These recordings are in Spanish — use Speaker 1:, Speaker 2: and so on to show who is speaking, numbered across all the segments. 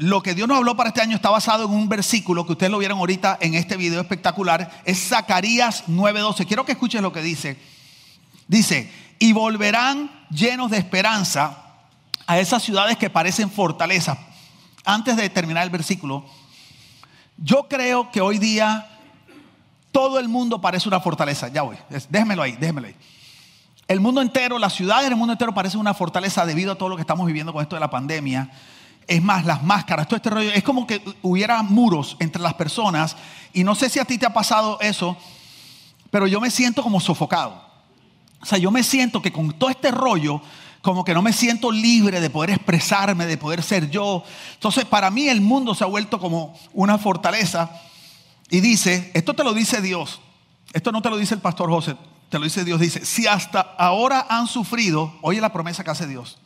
Speaker 1: lo que Dios nos habló para este año está basado en un versículo que ustedes lo vieron ahorita en este video espectacular. Es Zacarías 9:12. Quiero que escuchen lo que dice. Dice, y volverán llenos de esperanza a esas ciudades que parecen fortalezas. Antes de terminar el versículo, yo creo que hoy día todo el mundo parece una fortaleza. Ya voy, déjenmelo ahí, déjenmelo ahí. El mundo entero, las ciudades del mundo entero parecen una fortaleza debido a todo lo que estamos viviendo con esto de la pandemia. Es más, las máscaras, todo este rollo, es como que hubiera muros entre las personas. Y no sé si a ti te ha pasado eso, pero yo me siento como sofocado. O sea, yo me siento que con todo este rollo, como que no me siento libre de poder expresarme, de poder ser yo. Entonces, para mí el mundo se ha vuelto como una fortaleza. Y dice, esto te lo dice Dios, esto no te lo dice el pastor José, te lo dice Dios, dice, si hasta ahora han sufrido, oye la promesa que hace Dios,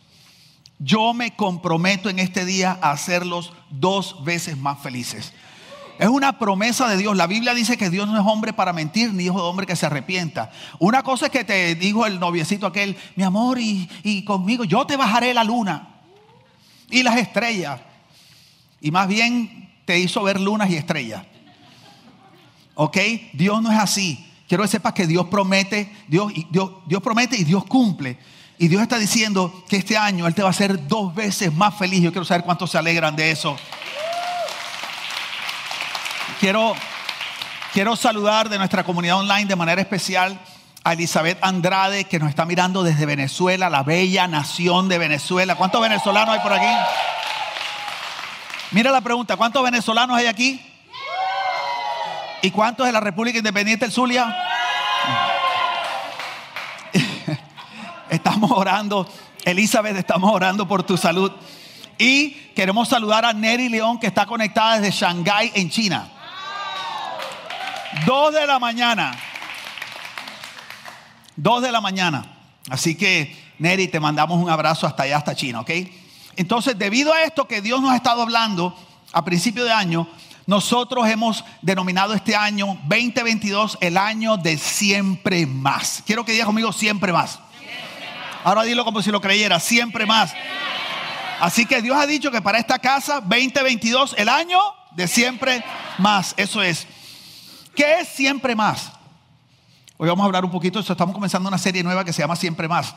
Speaker 1: yo me comprometo en este día a hacerlos dos veces más felices. Es una promesa de Dios. La Biblia dice que Dios no es hombre para mentir, ni hijo de hombre que se arrepienta. Una cosa es que te dijo el noviecito aquel, mi amor, y, y conmigo, yo te bajaré la luna y las estrellas. Y más bien te hizo ver lunas y estrellas. ¿Ok? Dios no es así. Quiero que sepas que Dios promete, Dios, Dios, Dios promete y Dios cumple. Y Dios está diciendo que este año Él te va a hacer dos veces más feliz. Yo quiero saber cuántos se alegran de eso. Quiero, quiero saludar de nuestra comunidad online de manera especial a Elizabeth Andrade, que nos está mirando desde Venezuela, la bella nación de Venezuela. ¿Cuántos venezolanos hay por aquí? Mira la pregunta, ¿cuántos venezolanos hay aquí? ¿Y cuántos de la República Independiente del Zulia? Estamos orando, Elizabeth, estamos orando por tu salud. Y queremos saludar a Neri León, que está conectada desde Shanghái, en China. Dos de la mañana. Dos de la mañana. Así que, Neri, te mandamos un abrazo hasta allá, hasta China, ¿ok? Entonces, debido a esto que Dios nos ha estado hablando a principio de año, nosotros hemos denominado este año 2022 el año de siempre más. Quiero que digas conmigo siempre más. Ahora dilo como si lo creyera, siempre más. Así que Dios ha dicho que para esta casa 2022 el año de siempre más. Eso es. ¿Qué es siempre más? Hoy vamos a hablar un poquito de eso. Estamos comenzando una serie nueva que se llama Siempre más.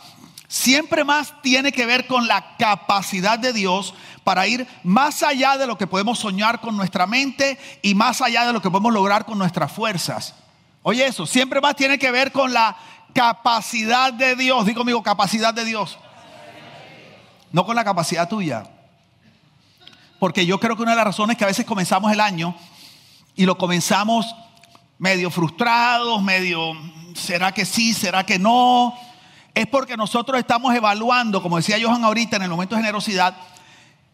Speaker 1: Siempre más tiene que ver con la capacidad de Dios para ir más allá de lo que podemos soñar con nuestra mente y más allá de lo que podemos lograr con nuestras fuerzas. Oye eso, siempre más tiene que ver con la capacidad de Dios. Digo conmigo, capacidad de Dios. No con la capacidad tuya. Porque yo creo que una de las razones que a veces comenzamos el año y lo comenzamos medio frustrados, medio, ¿será que sí? ¿Será que no? es porque nosotros estamos evaluando, como decía Johan ahorita en el momento de generosidad,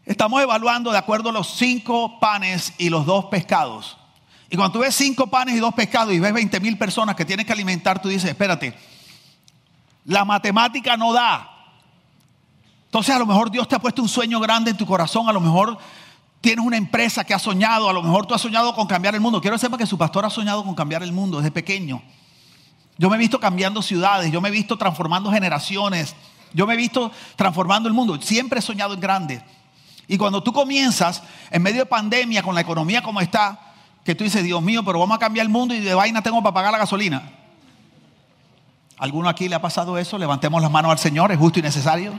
Speaker 1: estamos evaluando de acuerdo a los cinco panes y los dos pescados. Y cuando tú ves cinco panes y dos pescados y ves 20 mil personas que tienes que alimentar, tú dices, espérate, la matemática no da. Entonces a lo mejor Dios te ha puesto un sueño grande en tu corazón, a lo mejor tienes una empresa que ha soñado, a lo mejor tú has soñado con cambiar el mundo. Quiero que sepa que su pastor ha soñado con cambiar el mundo desde pequeño. Yo me he visto cambiando ciudades, yo me he visto transformando generaciones, yo me he visto transformando el mundo. Siempre he soñado en grande. Y cuando tú comienzas, en medio de pandemia, con la economía como está, que tú dices, Dios mío, pero vamos a cambiar el mundo y de vaina tengo para pagar la gasolina. ¿Alguno aquí le ha pasado eso? Levantemos las manos al Señor, es justo y necesario.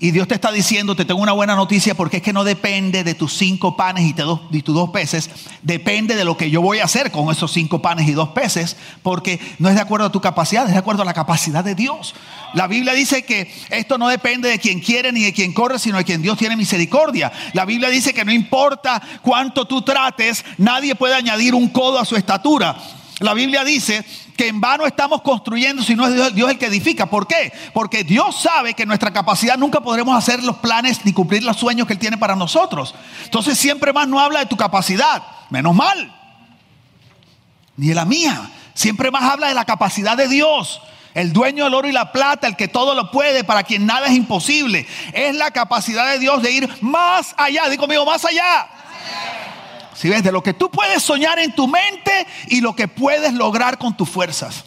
Speaker 1: Y Dios te está diciendo, te tengo una buena noticia porque es que no depende de tus cinco panes y, tus dos peces, depende de lo que yo voy a hacer con esos cinco panes y dos peces, porque no es de acuerdo a tu capacidad, es de acuerdo a la capacidad de Dios. La Biblia dice que esto no depende de quien quiere ni de quien corre, sino de quien Dios tiene misericordia. La Biblia dice que no importa cuánto tú trates, nadie puede añadir un codo a su estatura. La Biblia dice que en vano estamos construyendo si no es Dios, el que edifica. ¿Por qué? Porque Dios sabe que nuestra capacidad nunca podremos hacer los planes ni cumplir los sueños que Él tiene para nosotros. Entonces siempre más no habla de tu capacidad, menos mal, ni de la mía. Siempre más habla de la capacidad de Dios. El dueño del oro y la plata, el que todo lo puede, para quien nada es imposible. Es la capacidad de Dios de ir más allá. Digo conmigo, más allá. Si ves, de lo que tú puedes soñar en tu mente y lo que puedes lograr con tus fuerzas.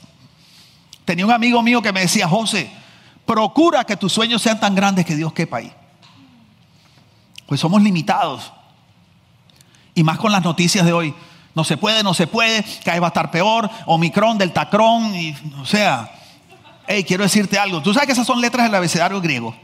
Speaker 1: Tenía un amigo mío que me decía, José, procura que tus sueños sean tan grandes que Dios quepa ahí. Pues somos limitados. Y más con las noticias de hoy. No se puede, no se puede, cada va a estar peor, Omicron, Deltacron, y, o sea, hey, quiero decirte algo. ¿Tú sabes que esas son letras del abecedario griego?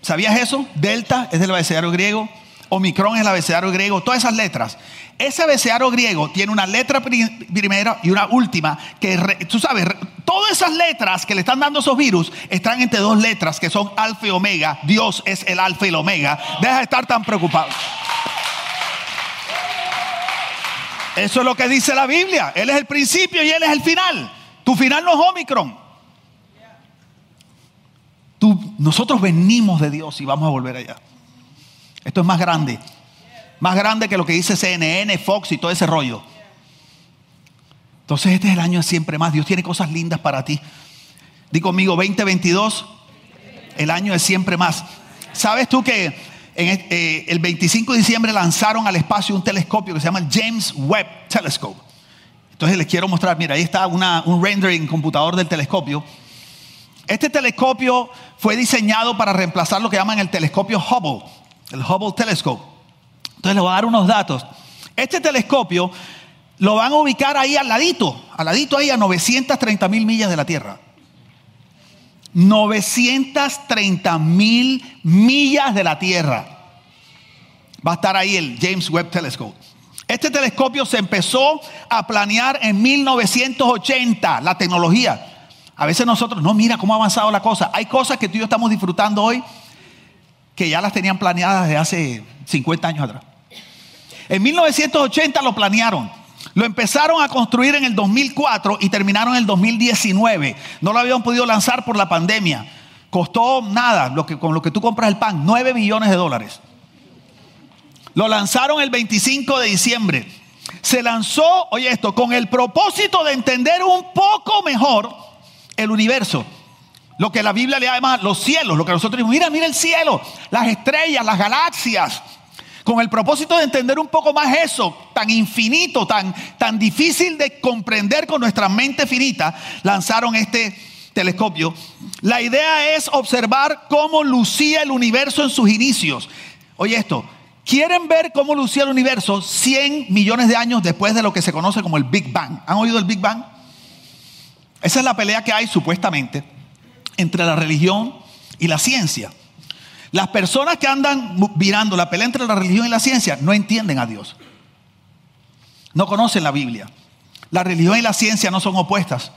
Speaker 1: ¿Sabías eso? Delta es del abecedario griego, Omicron es el abecedario griego, todas esas letras. Ese abecedario griego tiene una letra primera y una última que, tú sabes, todas esas letras que le están dando esos virus están entre dos letras que son alfa y omega. Dios es el alfa y el omega. Deja de estar tan preocupado. Eso es lo que dice la Biblia. Él es el principio y Él es el final. Tu final no es Omicron. Nosotros venimos de Dios y vamos a volver allá. Esto es más grande. Más grande que lo que dice CNN, Fox y todo ese rollo. Entonces este es el año de siempre más. Dios tiene cosas lindas para ti. Di conmigo 2022, el año de siempre más. ¿Sabes tú que eh, el 25 de diciembre lanzaron al espacio un telescopio que se llama el James Webb Telescope. Entonces les quiero mostrar, mira, ahí está un rendering computador del telescopio. Este telescopio fue diseñado para reemplazar lo que llaman el telescopio Hubble, el Hubble Telescope. Entonces les voy a dar unos datos. Este telescopio lo van a ubicar ahí al ladito, al ladito ahí a 930 mil millas de la Tierra. 930 mil millas de la Tierra. Va a estar ahí el James Webb Telescope. Este telescopio se empezó a planear en 1980, la tecnología. A veces nosotros, no, mira cómo ha avanzado la cosa. Hay cosas que tú y yo estamos disfrutando hoy que ya las tenían planeadas desde hace 50 años atrás. En 1980 lo planearon. Lo empezaron a construir en el 2004 y terminaron en el 2019. No lo habían podido lanzar por la pandemia. Costó nada, lo que, con lo que tú compras el pan, 9 millones de dólares. Lo lanzaron el 25 de diciembre. Se lanzó, oye esto, con el propósito de entender un poco mejor el universo. Lo que la Biblia le llama los cielos, lo que nosotros decimos, mira, mira el cielo, las estrellas, las galaxias, con el propósito de entender un poco más eso, tan infinito, tan, tan difícil de comprender con nuestra mente finita, lanzaron este telescopio. La idea es observar cómo lucía el universo en sus inicios. Oye esto, ¿quieren ver cómo lucía el universo 100 millones de años después de lo que se conoce como el Big Bang? ¿Han oído el Big Bang? Esa es la pelea que hay supuestamente entre la religión y la ciencia. Las personas que andan mirando la pelea entre la religión y la ciencia no entienden a Dios. No conocen la Biblia. La religión y la ciencia no son opuestas,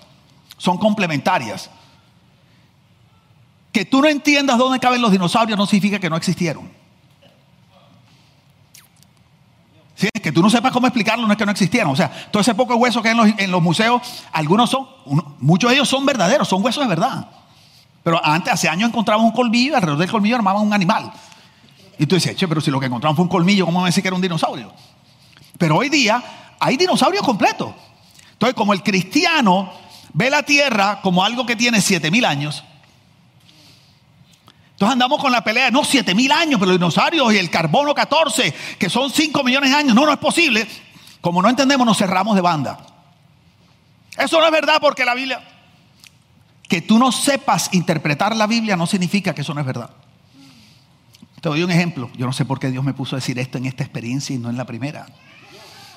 Speaker 1: son complementarias. Que tú no entiendas dónde caben los dinosaurios no significa que no existieron. Si es que tú no sepas cómo explicarlo, no es que no existieron. O sea, todo ese poco hueso que hay en los, en los museos, algunos son, muchos de ellos son verdaderos, son huesos de verdad. Pero antes, hace años encontraban un colmillo alrededor del colmillo armaban un animal. Y tú dices, che, pero si lo que encontraron fue un colmillo, ¿cómo me decir que era un dinosaurio? Pero hoy día hay dinosaurios completos. Entonces, como el cristiano ve la tierra como algo que tiene 7000 años, entonces andamos con la pelea, no, 7000 años, pero los dinosaurios y el carbono 14, que son 5 millones de años, no, no es posible. Como no entendemos, nos cerramos de banda. Eso no es verdad porque la Biblia... Que tú no sepas interpretar la Biblia no significa que eso no es verdad. Te doy un ejemplo. Yo no sé por qué Dios me puso a decir esto en esta experiencia y no en la primera.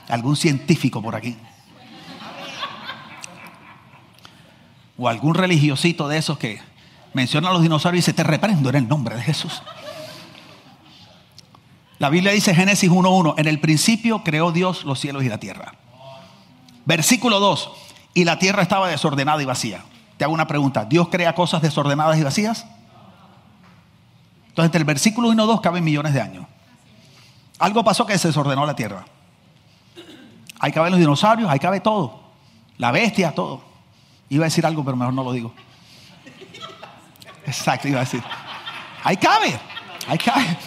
Speaker 1: Algún científico por aquí. O algún religiosito de esos que menciona a los dinosaurios y dice, te reprendo en el nombre de Jesús. La Biblia dice Génesis 1.1, en el principio creó Dios los cielos y la tierra. Versículo 2, y la tierra estaba desordenada y vacía. Te hago una pregunta. ¿Dios crea cosas desordenadas y vacías? Entonces, entre el versículo 1 y 2 caben millones de años. Algo pasó que se desordenó la tierra. Ahí caben los dinosaurios, ahí cabe todo. La bestia, todo. Iba a decir algo, pero mejor no lo digo. Exacto, iba a decir. Ahí cabe, ahí cabe.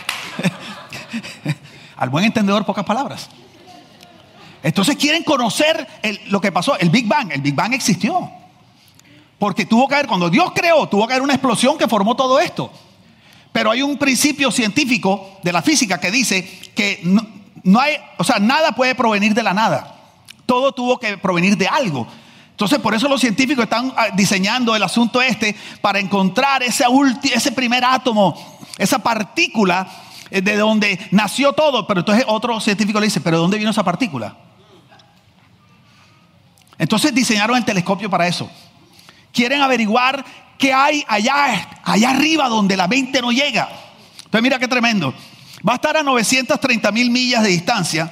Speaker 1: Al buen entendedor, pocas palabras. Entonces quieren conocer lo que pasó, el Big Bang. El Big Bang existió. Porque tuvo que haber, cuando Dios creó, tuvo que haber una explosión que formó todo esto. Pero hay un principio científico de la física que dice que no, hay, o sea, nada puede provenir de la nada. Todo tuvo que provenir de algo. Entonces, por eso los científicos están ah, diseñando el asunto este para encontrar ese, ese primer átomo, esa partícula eh, de donde nació todo. Pero entonces otro científico le dice, ¿pero de dónde vino esa partícula? Entonces diseñaron el telescopio para eso. Quieren averiguar qué hay allá, allá arriba donde la mente no llega. Entonces mira qué tremendo. Va a estar a 930 mil millas de distancia.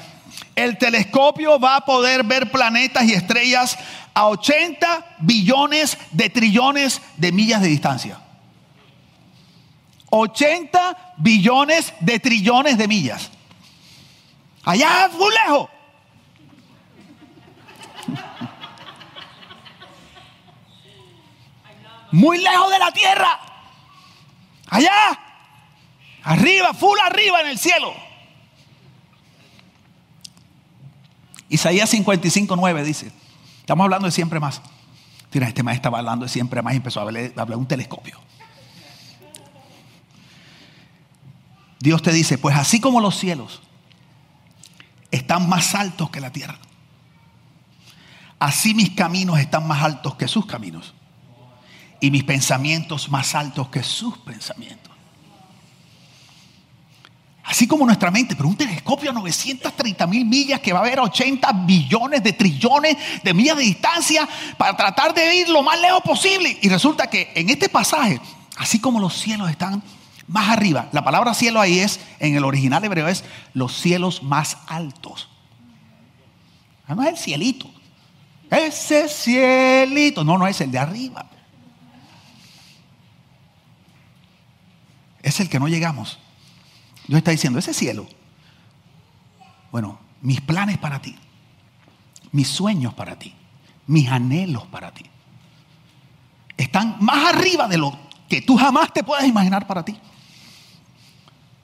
Speaker 1: El telescopio va a poder ver planetas y estrellas a 80 billones de trillones de millas de distancia. 80 billones de trillones de millas. Allá muy lejos. Muy lejos de la tierra. Allá. Arriba, full arriba en el cielo. Isaías 55, 9 dice. Estamos hablando de siempre más. Mira, este maestro estaba hablando de siempre más y empezó a hablar, un telescopio. Dios te dice, pues así como los cielos están más altos que la tierra, así mis caminos están más altos que sus caminos y mis pensamientos más altos que sus pensamientos. Así como nuestra mente, pero un telescopio a 930 mil millas que va a haber 80 billones de trillones de millas de distancia para tratar de ir lo más lejos posible. Y resulta que en este pasaje, así como los cielos están más arriba, la palabra cielo ahí es, en el original hebreo es los cielos más altos. Ah, no es el cielito. Ese cielito. No, no es el de arriba. Es el que no llegamos. Dios está diciendo, ese cielo, bueno, mis planes para ti, mis sueños para ti, mis anhelos para ti, están más arriba de lo que tú jamás te puedas imaginar para ti.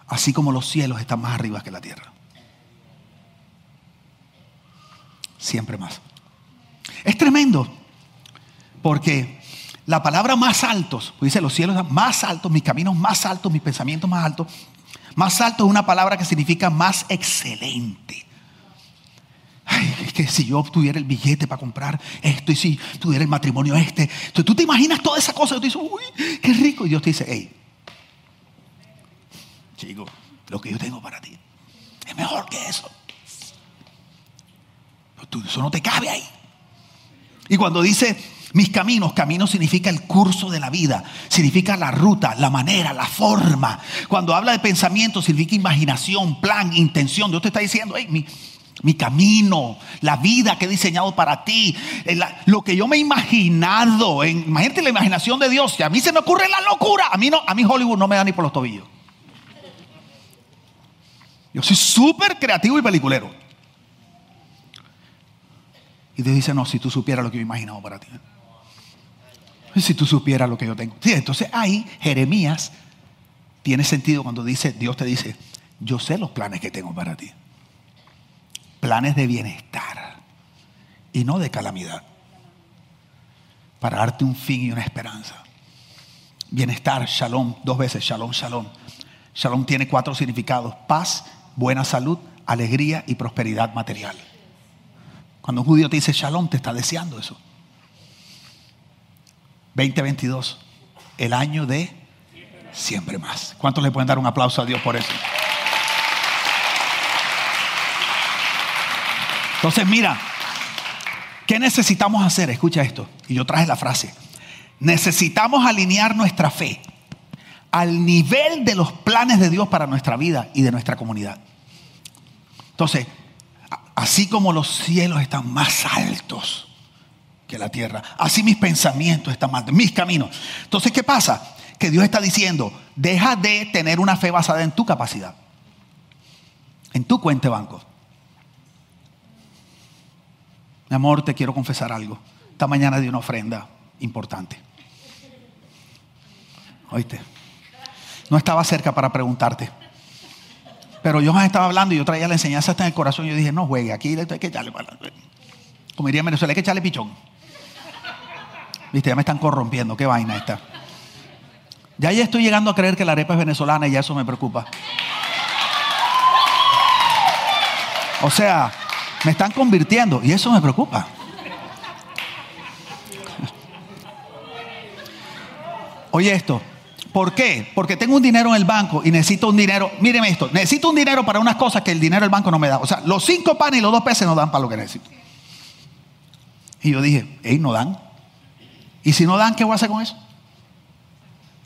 Speaker 1: Así como los cielos están más arriba que la tierra. Siempre más. Es tremendo porque la palabra más altos, pues dice los cielos más altos, mis caminos más altos, mis pensamientos más altos, más alto es una palabra que significa más excelente. Ay, es que si yo tuviera el billete para comprar esto y si tuviera el matrimonio este, tú te imaginas toda esa cosa y tú dices, uy, qué rico. Y Dios te dice, hey, chico, lo que yo tengo para ti es mejor que eso. Eso no te cabe ahí. Y cuando dice mis caminos, camino significa el curso de la vida, significa la ruta, la manera, la forma. Cuando habla de pensamiento, significa imaginación, plan, intención. Dios te está diciendo, mi, mi camino, la vida que he diseñado para ti, eh, lo que yo me he imaginado. imagínate la imaginación de Dios. Si a mí se me ocurre la locura, a mí, no, a mí Hollywood no me da ni por los tobillos. Yo soy súper creativo y peliculero. Y Dios dice, no, si tú supieras lo que yo he imaginado para ti. Si tú supieras lo que yo tengo. Entonces ahí Jeremías tiene sentido cuando dice, Dios te dice, yo sé los planes que tengo para ti. Planes de bienestar y no de calamidad. Para darte un fin y una esperanza. Bienestar, shalom, dos veces, shalom, shalom. Shalom tiene cuatro significados. Paz, buena salud, alegría y prosperidad material. Cuando un judío te dice shalom, te está deseando eso. 2022, el año de siempre más. ¿Cuántos le pueden dar un aplauso a Dios por eso? Entonces, mira, ¿qué necesitamos hacer? Escucha esto. Y yo traje la frase. Necesitamos alinear nuestra fe al nivel de los planes de Dios para nuestra vida y de nuestra comunidad. Entonces, así como los cielos están más altos, que la tierra. Así mis pensamientos están mal, mis caminos. Entonces, ¿qué pasa? Que Dios está diciendo, deja de tener una fe basada en tu capacidad, en tu cuenta de banco. Mi amor, te quiero confesar algo. Esta mañana di una ofrenda importante. Oíste. No estaba cerca para preguntarte. Pero yo estaba hablando y yo traía la enseñanza hasta en el corazón. Yo dije, no juegue, aquí hay que echarle. Como diría en Venezuela, hay que echarle pichón. Viste, ya me están corrompiendo, qué vaina esta. Ya ya estoy llegando a creer que la arepa es venezolana y ya eso me preocupa. O sea, me están convirtiendo y eso me preocupa. Oye esto, ¿Por qué? Porque tengo un dinero en el banco y necesito un dinero. Míreme esto, necesito un dinero para unas cosas que el dinero del banco no me da. O sea, los cinco panes y los dos peces no dan para lo que necesito. Y yo dije, hey, no dan. Y si no dan, ¿qué voy a hacer con eso?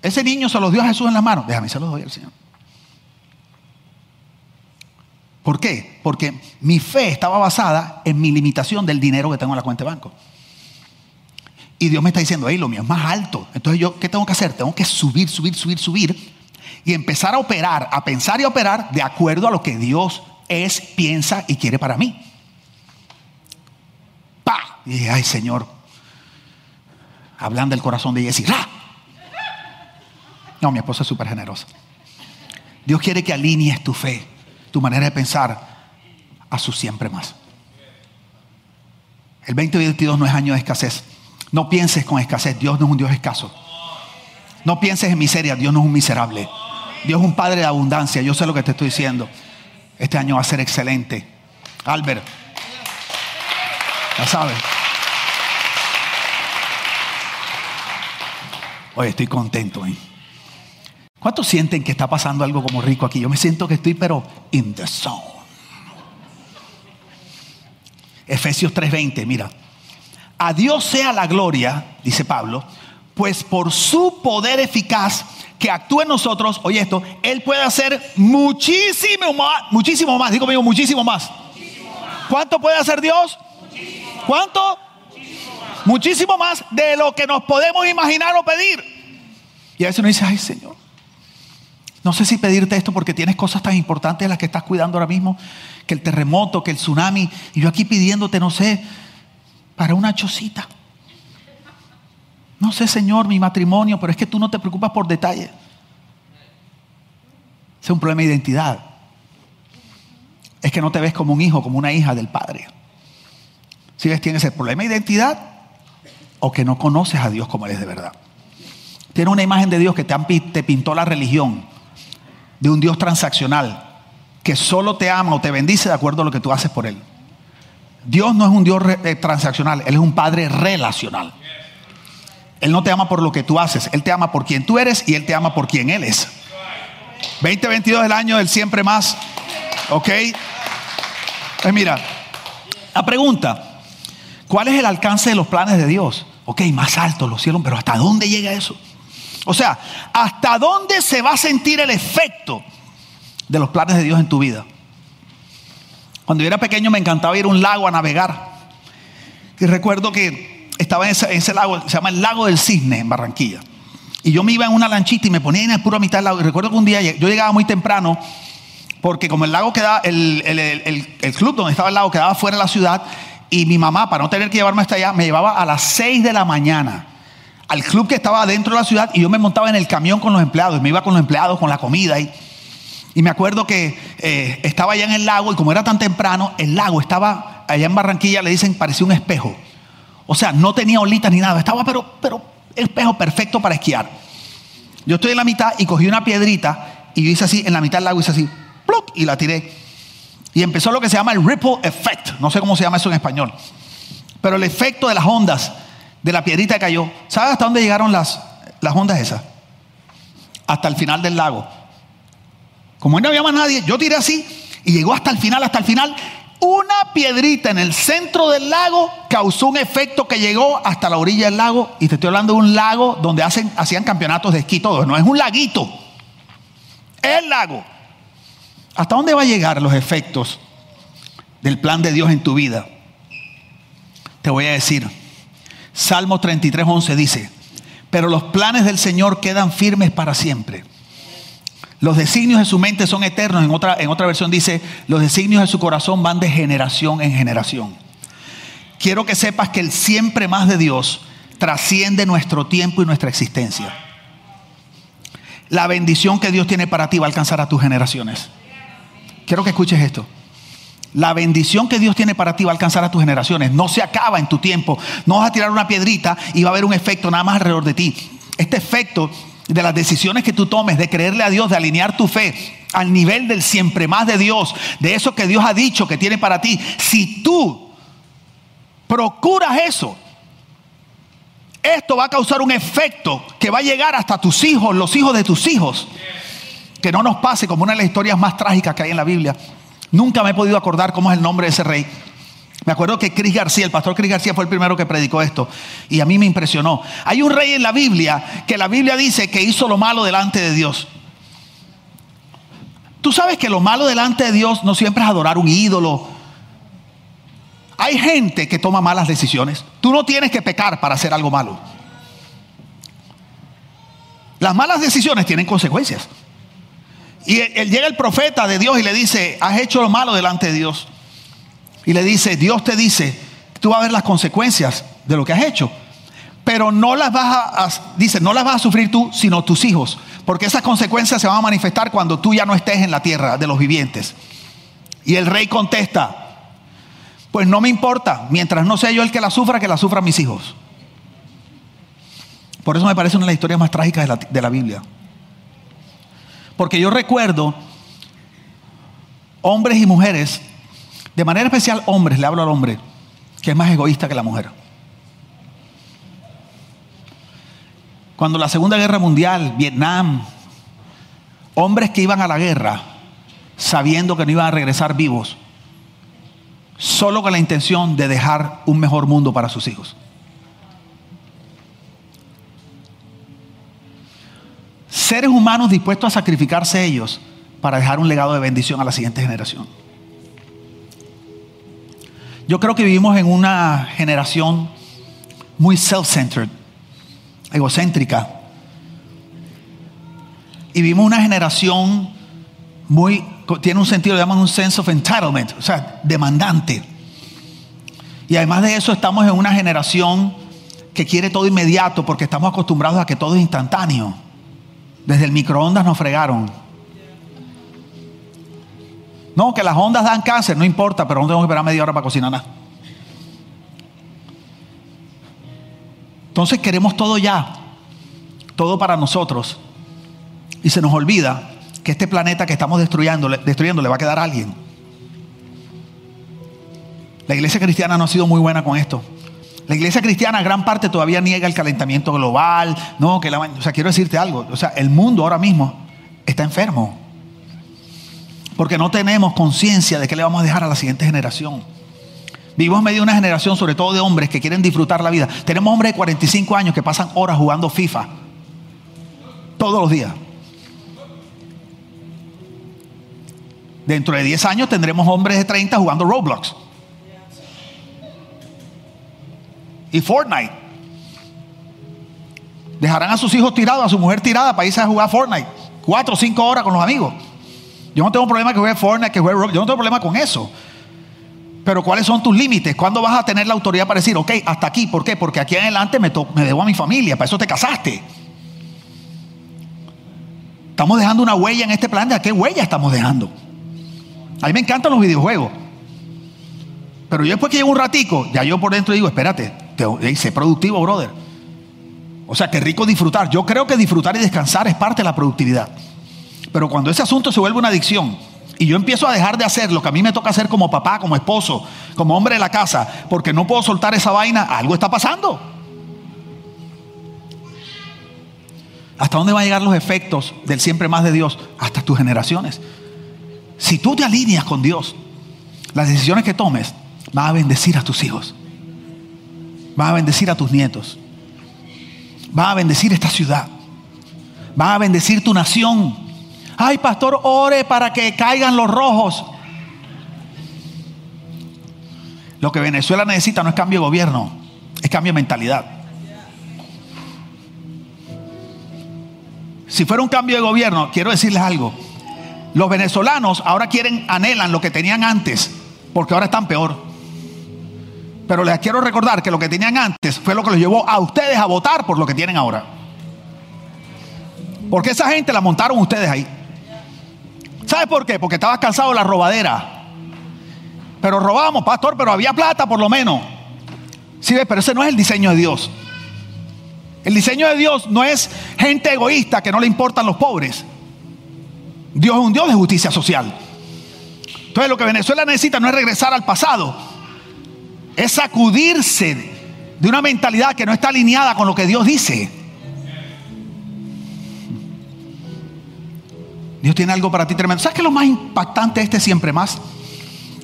Speaker 1: Ese niño se los dio a Jesús en las manos. Déjame, se los doy al Señor. ¿Por qué? Porque mi fe estaba basada en mi limitación del dinero que tengo en la cuenta de banco. Y Dios me está diciendo, hey, lo mío es más alto. Entonces yo, ¿qué tengo que hacer? Tengo que subir, subir, subir, subir. Y empezar a operar, a pensar y a operar de acuerdo a lo que Dios es, piensa y quiere para mí. ¡Pa! Y dije, ay Señor, hablan del corazón de Jessy. ¡Ah! No, mi esposa es súper generosa. Dios quiere que alinees tu fe, tu manera de pensar a su siempre más. El 2022 no es año de escasez. No pienses con escasez. Dios no es un Dios escaso. No pienses en miseria. Dios no es un miserable. Dios es un Padre de abundancia. Yo sé lo que te estoy diciendo. Este año va a ser excelente. Albert. Ya sabes. Oye, estoy contento. ¿eh? ¿Cuántos sienten que está pasando algo como rico aquí? Yo me siento que estoy, pero in the zone. Efesios 3:20, mira. A Dios sea la gloria, dice Pablo, pues por su poder eficaz que actúa en nosotros, oye esto, Él puede hacer muchísimo más, muchísimo más, digo muchísimo más. ¿Cuánto puede hacer Dios? ¿Cuánto? Muchísimo más de lo que nos podemos imaginar o pedir. Y a veces uno dice, ay Señor, no sé si pedirte esto porque tienes cosas tan importantes las que estás cuidando ahora mismo, que el terremoto, que el tsunami, y yo aquí pidiéndote, no sé, para una chocita. No sé, Señor, mi matrimonio, pero es que tú no te preocupas por detalles. Es un problema de identidad. Es que no te ves como un hijo, como una hija del Padre. Si ves, tienes el problema de identidad o que no conoces a Dios como Él es de verdad. Tienes una imagen de Dios que te, te pintó la religión, de un Dios transaccional, que solo te ama o te bendice de acuerdo a lo que tú haces por Él. Dios no es un Dios eh, transaccional, Él es un Padre relacional. Él no te ama por lo que tú haces, Él te ama por quien tú eres y Él te ama por quien Él es. 2022 es el año del siempre más. ¿Ok? Pues mira, la pregunta, ¿cuál es el alcance de los planes de Dios? Ok, más alto los cielos, pero ¿hasta dónde llega eso? O sea, ¿hasta dónde se va a sentir el efecto de los planes de Dios en tu vida? Cuando yo era pequeño me encantaba ir a un lago a navegar. Y recuerdo que estaba en ese, lago, se llama el Lago del Cisne, en Barranquilla. Y yo me iba en una lanchita y me ponía en el puro a mitad del lago. Y recuerdo que un día yo llegaba muy temprano, porque como el lago quedaba, el, el, club donde estaba el lago quedaba fuera de la ciudad, y mi mamá, para no tener que llevarme hasta allá, me llevaba a las 6 de la mañana al club que estaba dentro de la ciudad y yo me montaba en el camión con los empleados, me iba con los empleados, con la comida. Y, y me acuerdo que eh, estaba allá en el lago y como era tan temprano, el lago estaba allá en Barranquilla, le dicen, parecía un espejo. O sea, no tenía olitas ni nada, estaba pero, pero espejo perfecto para esquiar. Yo estoy en la mitad y cogí una piedrita y yo hice así, en la mitad del lago hice así, ¡pluc! y la tiré. Y empezó lo que se llama el ripple effect, no sé cómo se llama eso en español, pero el efecto de las ondas de la piedrita que cayó. ¿Sabes hasta dónde llegaron las, las ondas esas? Hasta el final del lago. Como no había más nadie, yo tiré así y llegó hasta el final, hasta el final. Una piedrita en el centro del lago causó un efecto que llegó hasta la orilla del lago. Y te estoy hablando de un lago donde hacen, hacían campeonatos de esquí todo. No es un laguito. El lago. ¿Hasta dónde va a llegar los efectos del plan de Dios en tu vida? Te voy a decir. Salmo 33, 11 dice, pero los planes del Señor quedan firmes para siempre. Los designios de su mente son eternos. En otra, en otra versión dice, los designios de su corazón van de generación en generación. Quiero que sepas que el siempre más de Dios trasciende nuestro tiempo y nuestra existencia. La bendición que Dios tiene para ti va a alcanzar a tus generaciones. Quiero que escuches esto. La bendición que Dios tiene para ti va a alcanzar a tus generaciones. No se acaba en tu tiempo. No vas a tirar una piedrita y va a haber un efecto nada más alrededor de ti. Este efecto de las decisiones que tú tomes, de creerle a Dios, de alinear tu fe al nivel del siempre más de Dios, de eso que Dios ha dicho que tiene para ti, si tú procuras eso, esto va a causar un efecto que va a llegar hasta tus hijos, los hijos de tus hijos. Que no nos pase como una de las historias más trágicas que hay en la Biblia. Nunca me he podido acordar cómo es el nombre de ese rey. Me acuerdo que Cris García, el pastor Cris García fue el primero que predicó esto y a mí me impresionó. Hay un rey en la Biblia que la Biblia dice que hizo lo malo delante de Dios. Tú sabes que lo malo delante de Dios no siempre es adorar un ídolo. Hay gente que toma malas decisiones. Tú no tienes que pecar para hacer algo malo. Las malas decisiones tienen consecuencias. Y él, llega el profeta de Dios y le dice, has hecho lo malo delante de Dios. Y le dice, Dios te dice, tú vas a ver las consecuencias de lo que has hecho. Pero no las vas a, dice, no las vas a sufrir tú, sino tus hijos. Porque esas consecuencias se van a manifestar cuando tú ya no estés en la tierra de los vivientes. Y el rey contesta, pues no me importa, mientras no sea yo el que la sufra, que la sufran mis hijos. Por eso me parece una de las historias más trágicas de la, de la Biblia. Porque yo recuerdo hombres y mujeres, de manera especial hombres, le hablo al hombre, que es más egoísta que la mujer. Cuando la Segunda Guerra Mundial, Vietnam, hombres que iban a la guerra sabiendo que no iban a regresar vivos, solo con la intención de dejar un mejor mundo para sus hijos. Seres humanos dispuestos a sacrificarse ellos para dejar un legado de bendición a la siguiente generación. Yo creo que vivimos en una generación muy self-centered, egocéntrica. Y vivimos una generación muy, tiene un sentido, llaman un sense of entitlement, o sea, demandante. Y además de eso estamos en una generación que quiere todo inmediato porque estamos acostumbrados a que todo es instantáneo. Desde el microondas nos fregaron. No, que las ondas dan cáncer, no importa, pero no tengo que esperar media hora para cocinar nada. Entonces queremos todo ya, todo para nosotros. Y se nos olvida que este planeta que estamos destruyendo, destruyendo le va a quedar a alguien. La iglesia cristiana no ha sido muy buena con esto. La iglesia cristiana, gran parte todavía niega el calentamiento global. No, que la, o sea, quiero decirte algo. O sea, el mundo ahora mismo está enfermo. Porque no tenemos conciencia de qué le vamos a dejar a la siguiente generación. Vivimos medio de una generación, sobre todo de hombres que quieren disfrutar la vida. Tenemos hombres de 45 años que pasan horas jugando FIFA. Todos los días. Dentro de 10 años tendremos hombres de 30 jugando Roblox. Y Fortnite. Dejarán a sus hijos tirados, a su mujer tirada para irse a jugar Fortnite. Cuatro o cinco horas con los amigos. Yo no tengo problema que juegue Fortnite, que juegue Yo no tengo problema con eso. Pero ¿cuáles son tus límites? ¿Cuándo vas a tener la autoridad para decir, ok, hasta aquí? ¿Por qué? Porque aquí adelante me, me debo a mi familia. Para eso te casaste. Estamos dejando una huella en este planeta. ¿Qué huella estamos dejando? A mí me encantan los videojuegos. Pero yo después que llevo un ratico, ya yo por dentro digo, espérate, te, sé productivo, brother. O sea, qué rico disfrutar. Yo creo que disfrutar y descansar es parte de la productividad. Pero cuando ese asunto se vuelve una adicción y yo empiezo a dejar de hacer lo que a mí me toca hacer como papá, como esposo, como hombre de la casa, porque no puedo soltar esa vaina, algo está pasando. ¿Hasta dónde van a llegar los efectos del siempre más de Dios? Hasta tus generaciones. Si tú te alineas con Dios, las decisiones que tomes van a bendecir a tus hijos. Va a bendecir a tus nietos. Va a bendecir esta ciudad. Va a bendecir tu nación. Ay, pastor, ore para que caigan los rojos. Lo que Venezuela necesita no es cambio de gobierno, es cambio de mentalidad. Si fuera un cambio de gobierno, quiero decirles algo. Los venezolanos ahora quieren, anhelan lo que tenían antes, porque ahora están peor. Pero les quiero recordar que lo que tenían antes fue lo que los llevó a ustedes a votar por lo que tienen ahora. Porque esa gente la montaron ustedes ahí. ¿Sabe por qué? Porque estabas cansado de la robadera. Pero robamos, pastor, pero había plata por lo menos. Sí, pero ese no es el diseño de Dios. El diseño de Dios no es gente egoísta que no le importan los pobres. Dios es un Dios de justicia social. Entonces lo que Venezuela necesita no es regresar al pasado, es sacudirse de una mentalidad que no está alineada con lo que Dios dice. Dios tiene algo para ti tremendo. ¿Sabes qué es lo más impactante este siempre más?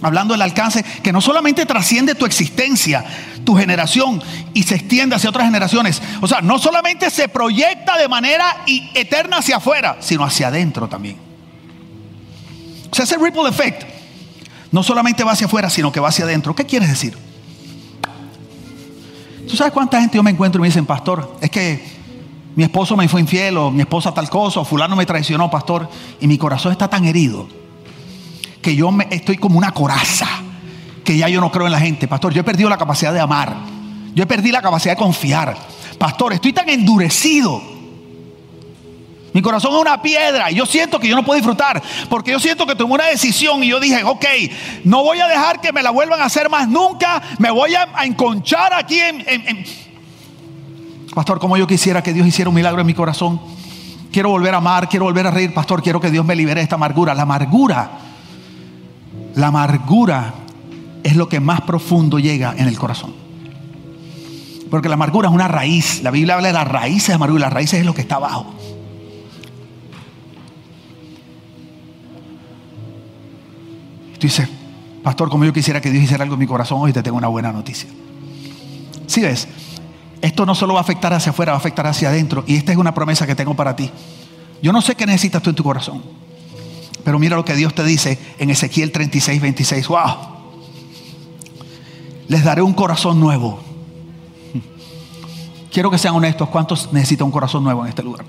Speaker 1: Hablando del alcance, que no solamente trasciende tu existencia, tu generación y se extiende hacia otras generaciones. O sea, no solamente se proyecta de manera eterna hacia afuera, sino hacia adentro también. O sea, ese ripple effect no solamente va hacia afuera, sino que va hacia adentro. ¿Qué quieres decir? ¿Tú sabes cuánta gente yo me encuentro y me dicen, pastor, es que mi esposo me fue infiel o mi esposa tal cosa o fulano me traicionó, pastor, y mi corazón está tan herido que yo me, estoy como una coraza, que ya yo no creo en la gente. Pastor, yo he perdido la capacidad de amar, yo he perdido la capacidad de confiar. Pastor, estoy tan endurecido. Mi corazón es una piedra y yo siento que yo no puedo disfrutar porque yo siento que tomé una decisión y yo dije, ok, no voy a dejar que me la vuelvan a hacer más nunca, me voy a, enconchar aquí en, en... Pastor, como yo quisiera que Dios hiciera un milagro en mi corazón. Quiero volver a amar, quiero volver a reír, pastor, quiero que Dios me libere de esta amargura. La amargura la amargura es lo que más profundo llega en el corazón. Porque la amargura es una raíz. La Biblia habla de las raíces de amargura. Las raíces es lo que está abajo. Tú dices, pastor, como yo quisiera que Dios hiciera algo en mi corazón, hoy te tengo una buena noticia. Si ¿Sí ves, esto no solo va a afectar hacia afuera, va a afectar hacia adentro. Y esta es una promesa que tengo para ti. Yo no sé qué necesitas tú en tu corazón. Pero mira lo que Dios te dice en Ezequiel 36, 26. ¡Wow! Les daré un corazón nuevo. Quiero que sean honestos. ¿Cuántos necesitan un corazón nuevo en este lugar?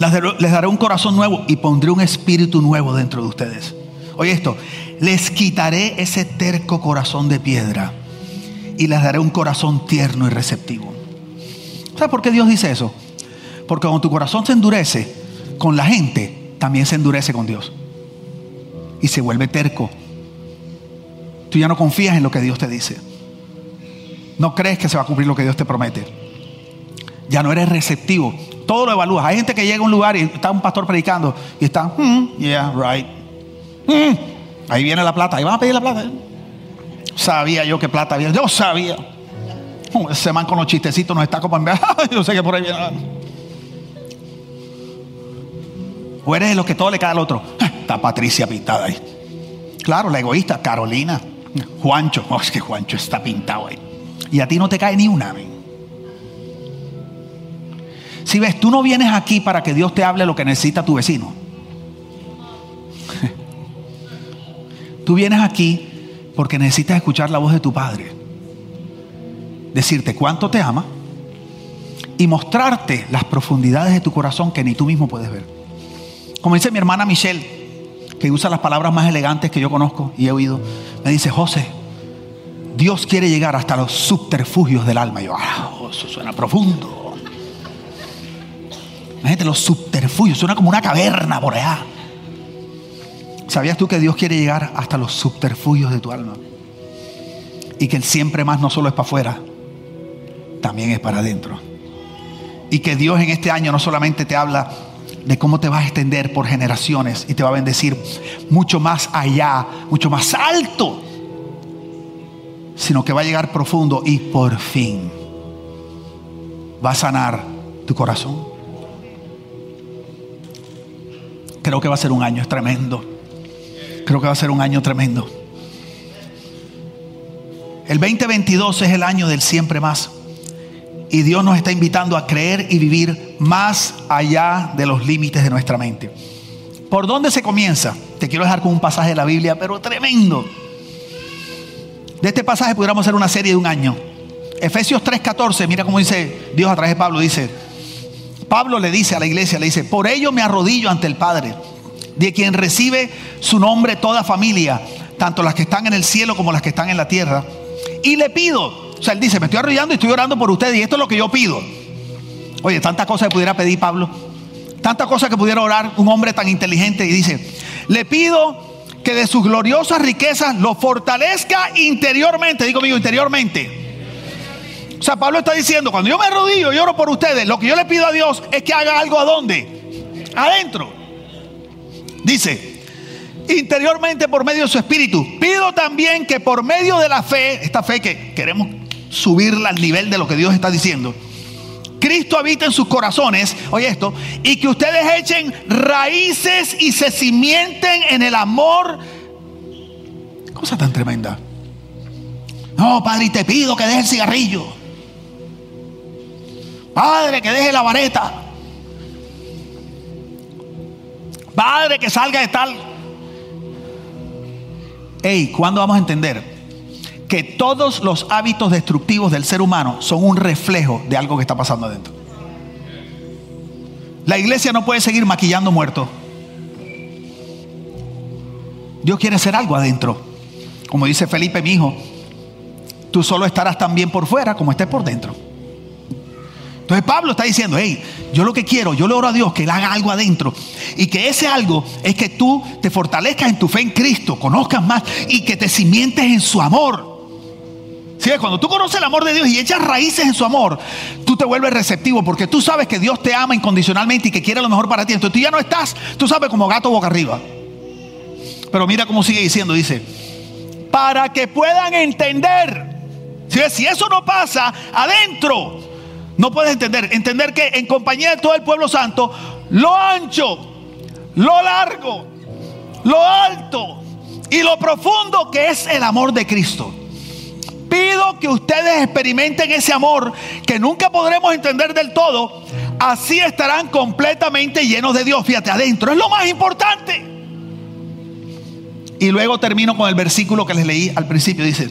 Speaker 1: Les daré un corazón nuevo y pondré un espíritu nuevo dentro de ustedes. Oye esto, les quitaré ese terco corazón de piedra y les daré un corazón tierno y receptivo. ¿Sabes por qué Dios dice eso? Porque cuando tu corazón se endurece con la gente, también se endurece con Dios. Y se vuelve terco. Tú ya no confías en lo que Dios te dice. No crees que se va a cumplir lo que Dios te promete. Ya no eres receptivo. Todo lo evalúas. Hay gente que llega a un lugar y está un pastor predicando y está, hmm, yeah, right. Hmm, ahí viene la plata. Ahí van a pedir la plata. Sabía yo que plata había. Yo sabía. Uh, ese man con los chistecitos nos está como enviar. yo sé que por ahí viene. O eres de los que todo le cae al otro. Ah, está Patricia pintada ahí. Claro, la egoísta, Carolina, Juancho. Oh, es que Juancho está pintado ahí. Y a ti no te cae ni una. Si ves, tú no vienes aquí para que Dios te hable lo que necesita tu vecino. Tú vienes aquí porque necesitas escuchar la voz de tu padre. Decirte cuánto te ama y mostrarte las profundidades de tu corazón que ni tú mismo puedes ver. Como dice mi hermana Michelle, que usa las palabras más elegantes que yo conozco y he oído, me dice, José, Dios quiere llegar hasta los subterfugios del alma. Y yo, ah, eso suena profundo. Imagínate, los subterfugios, suena como una caverna por allá. ¿Sabías tú que Dios quiere llegar hasta los subterfugios de tu alma? Y que el siempre más no solo es para afuera, también es para adentro. Y que Dios en este año no solamente te habla de cómo te vas a extender por generaciones y te va a bendecir mucho más allá, mucho más alto, sino que va a llegar profundo y por fin va a sanar tu corazón. Creo que va a ser un año tremendo. Creo que va a ser un año tremendo. El 2022 es el año del siempre más. Y Dios nos está invitando a creer y vivir más allá de los límites de nuestra mente. ¿Por dónde se comienza? Te quiero dejar con un pasaje de la Biblia, pero tremendo. De este pasaje pudiéramos hacer una serie de un año. Efesios 3:14, mira cómo dice Dios a través de Pablo, dice, Pablo le dice a la iglesia, le dice, por ello me arrodillo ante el Padre, de quien recibe su nombre toda familia, tanto las que están en el cielo como las que están en la tierra, y le pido o sea, él dice, me estoy arrodillando y estoy orando por ustedes y esto es lo que yo pido. Oye, tantas cosas que pudiera pedir Pablo. Tantas cosas que pudiera orar un hombre tan inteligente y dice, le pido que de sus gloriosas riquezas lo fortalezca interiormente. Digo, amigo, interiormente. O sea, Pablo está diciendo, cuando yo me arrodillo y oro por ustedes, lo que yo le pido a Dios es que haga algo a? Adentro. Dice, interiormente por medio de su espíritu. Pido también que por medio de la fe, esta fe que queremos subirla al nivel de lo que Dios está diciendo, Cristo habita en sus corazones, oye esto, y que ustedes echen raíces y se cimienten en el amor. Cosa tan tremenda. No, Padre, y te pido que deje el cigarrillo. Padre, que deje la vareta. Padre, que salga de tal. Ey, ¿cuándo vamos a entender que todos los hábitos destructivos del ser humano son un reflejo de algo que está pasando adentro? La iglesia no puede seguir maquillando muertos. Dios quiere hacer algo adentro. Como dice Felipe, mi hijo, tú solo estarás tan bien por fuera como estés por dentro. Entonces Pablo está diciendo, hey, yo lo que quiero, yo le oro a Dios que Él haga algo adentro. Y que ese algo es que tú te fortalezcas en tu fe en Cristo, conozcas más y que te cimientes en su amor. ¿Sí? Cuando tú conoces el amor de Dios y echas raíces en su amor, tú te vuelves receptivo porque tú sabes que Dios te ama incondicionalmente y que quiere lo mejor para ti. Entonces tú ya no estás, tú sabes, como gato boca arriba. Pero mira cómo sigue diciendo, dice, para que puedan entender. Si eso no pasa adentro, no puedes entender. Entender que en compañía de todo el pueblo santo, lo ancho, lo largo, lo alto y lo profundo que es el amor de Cristo. Pido que ustedes experimenten ese amor que nunca podremos entender del todo. Así estarán completamente llenos de Dios. Fíjate, adentro. Es lo más importante. Y luego termino con el versículo que les leí al principio. Dice,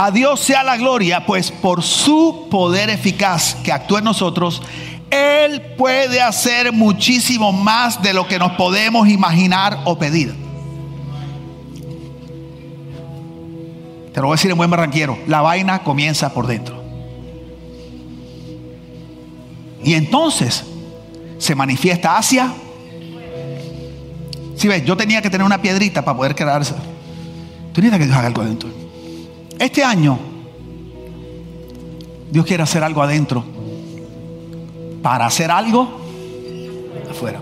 Speaker 1: a Dios sea la gloria, pues por su poder eficaz que actúa en nosotros, Él puede hacer muchísimo más de lo que nos podemos imaginar o pedir. Te lo voy a decir en buen barranquero, la vaina comienza por dentro. Y entonces se manifiesta hacia si ves, yo tenía que tener una piedrita para poder quedarse. Tú que Dios haga algo adentro. Este año, Dios quiere hacer algo adentro para hacer algo afuera.